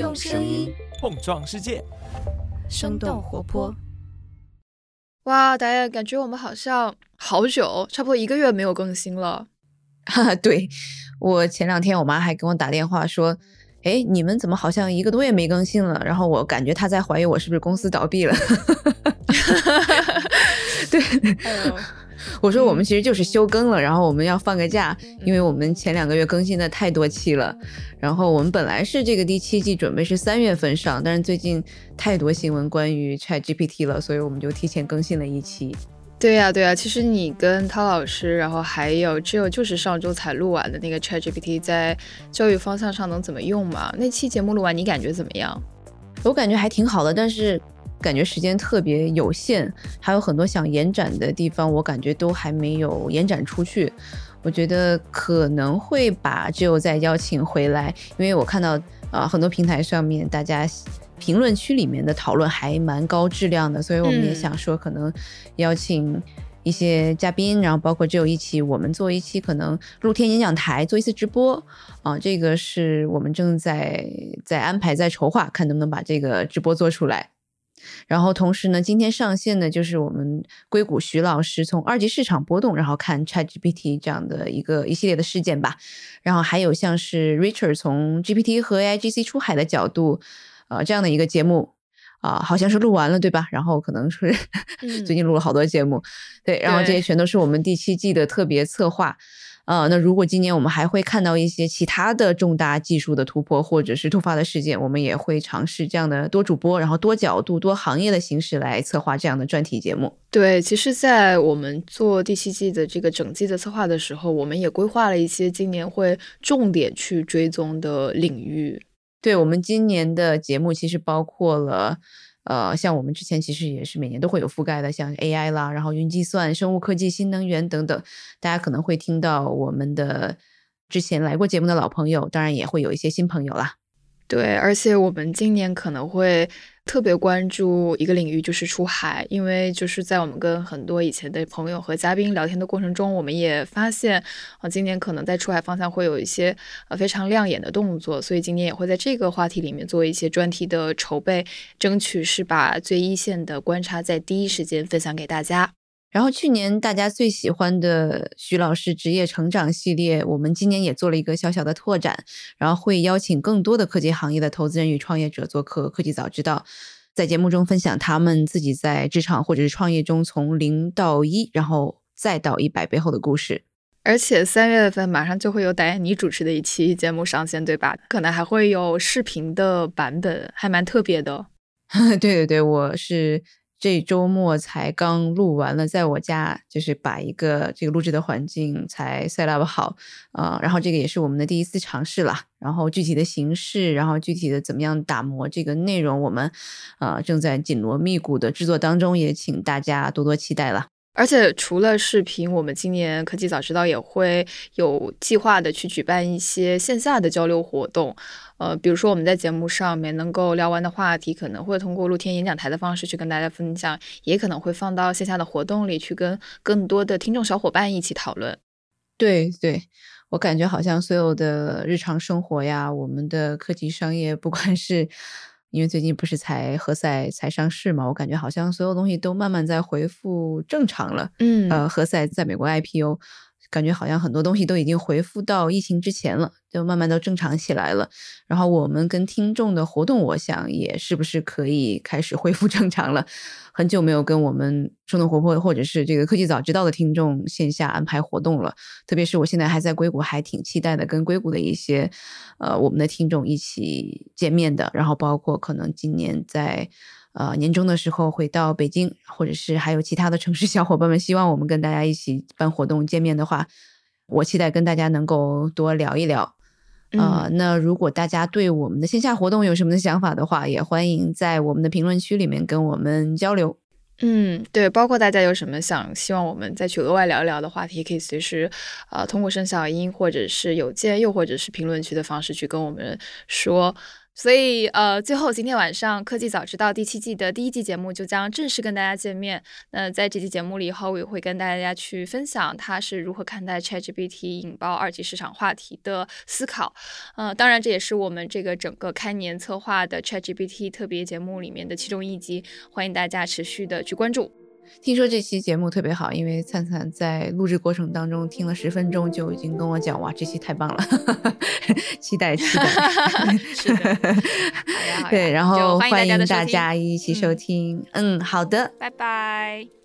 用声音碰撞世界，生动活泼。哇，大家感觉我们好像好久，差不多一个月没有更新了。哈，对我前两天我妈还给我打电话说，哎，你们怎么好像一个多月没更新了？然后我感觉她在怀疑我是不是公司倒闭了。对。我说我们其实就是休更了，然后我们要放个假，因为我们前两个月更新的太多期了。然后我们本来是这个第七季准备是三月份上，但是最近太多新闻关于 Chat GPT 了，所以我们就提前更新了一期。对呀，对呀，其实你跟涛老师，然后还有只有就是上周才录完的那个 Chat GPT，在教育方向上能怎么用嘛？那期节目录完你感觉怎么样？我感觉还挺好的，但是。感觉时间特别有限，还有很多想延展的地方，我感觉都还没有延展出去。我觉得可能会把只有再邀请回来，因为我看到啊很多平台上面大家评论区里面的讨论还蛮高质量的，所以我们也想说可能邀请一些嘉宾，然后包括只有一期我们做一期可能露天演讲台做一次直播啊，这个是我们正在在安排在筹划，看能不能把这个直播做出来。然后同时呢，今天上线的就是我们硅谷徐老师从二级市场波动，然后看 ChatGPT 这样的一个一系列的事件吧。然后还有像是 Richard 从 GPT 和 AIGC 出海的角度，呃，这样的一个节目啊，好像是录完了对吧？然后可能是 最近录了好多节目，对，然后这些全都是我们第七季的特别策划。呃，那如果今年我们还会看到一些其他的重大技术的突破，或者是突发的事件，我们也会尝试这样的多主播，然后多角度、多行业的形式来策划这样的专题节目。对，其实，在我们做第七季的这个整季的策划的时候，我们也规划了一些今年会重点去追踪的领域。对我们今年的节目，其实包括了。呃，像我们之前其实也是每年都会有覆盖的，像 AI 啦，然后云计算、生物科技、新能源等等，大家可能会听到我们的之前来过节目的老朋友，当然也会有一些新朋友啦。对，而且我们今年可能会特别关注一个领域，就是出海，因为就是在我们跟很多以前的朋友和嘉宾聊天的过程中，我们也发现啊，今年可能在出海方向会有一些呃非常亮眼的动作，所以今年也会在这个话题里面做一些专题的筹备，争取是把最一线的观察在第一时间分享给大家。然后去年大家最喜欢的徐老师职业成长系列，我们今年也做了一个小小的拓展，然后会邀请更多的科技行业的投资人与创业者做客《科技早知道》，在节目中分享他们自己在职场或者是创业中从零到一，然后再到一百背后的故事。而且三月份马上就会有导演你主持的一期节目上线，对吧？可能还会有视频的版本，还蛮特别的。对对对，我是。这周末才刚录完了，在我家就是把一个这个录制的环境才 set up 好，呃，然后这个也是我们的第一次尝试了。然后具体的形式，然后具体的怎么样打磨这个内容，我们呃正在紧锣密鼓的制作当中，也请大家多多期待了。而且除了视频，我们今年科技早知道也会有计划的去举办一些线下的交流活动。呃，比如说我们在节目上面能够聊完的话题，可能会通过露天演讲台的方式去跟大家分享，也可能会放到线下的活动里去跟更多的听众小伙伴一起讨论。对对，我感觉好像所有的日常生活呀，我们的科技商业，不管是。因为最近不是才何塞才上市嘛，我感觉好像所有东西都慢慢在恢复正常了。嗯，呃，何塞在美国 IPO。感觉好像很多东西都已经恢复到疫情之前了，就慢慢都正常起来了。然后我们跟听众的活动，我想也是不是可以开始恢复正常了。很久没有跟我们生动活泼或者是这个科技早知道的听众线下安排活动了。特别是我现在还在硅谷，还挺期待的，跟硅谷的一些呃我们的听众一起见面的。然后包括可能今年在。呃，年终的时候回到北京，或者是还有其他的城市小伙伴们，希望我们跟大家一起办活动见面的话，我期待跟大家能够多聊一聊。呃，那如果大家对我们的线下活动有什么的想法的话，也欢迎在我们的评论区里面跟我们交流。嗯，对，包括大家有什么想希望我们再去额外聊一聊的话题，可以随时呃通过声小音或者是邮件，又或者是评论区的方式去跟我们说。所以，呃，最后今天晚上《科技早知道》第七季的第一季节目就将正式跟大家见面。那在这期节目里，h o 也会跟大家去分享他是如何看待 ChatGPT 引爆二级市场话题的思考。呃，当然这也是我们这个整个开年策划的 ChatGPT 特别节目里面的其中一集，欢迎大家持续的去关注。听说这期节目特别好，因为灿灿在录制过程当中听了十分钟，就已经跟我讲哇，这期太棒了，期待期待。是的，对，然后欢迎大家一起收听。嗯，好的，拜拜。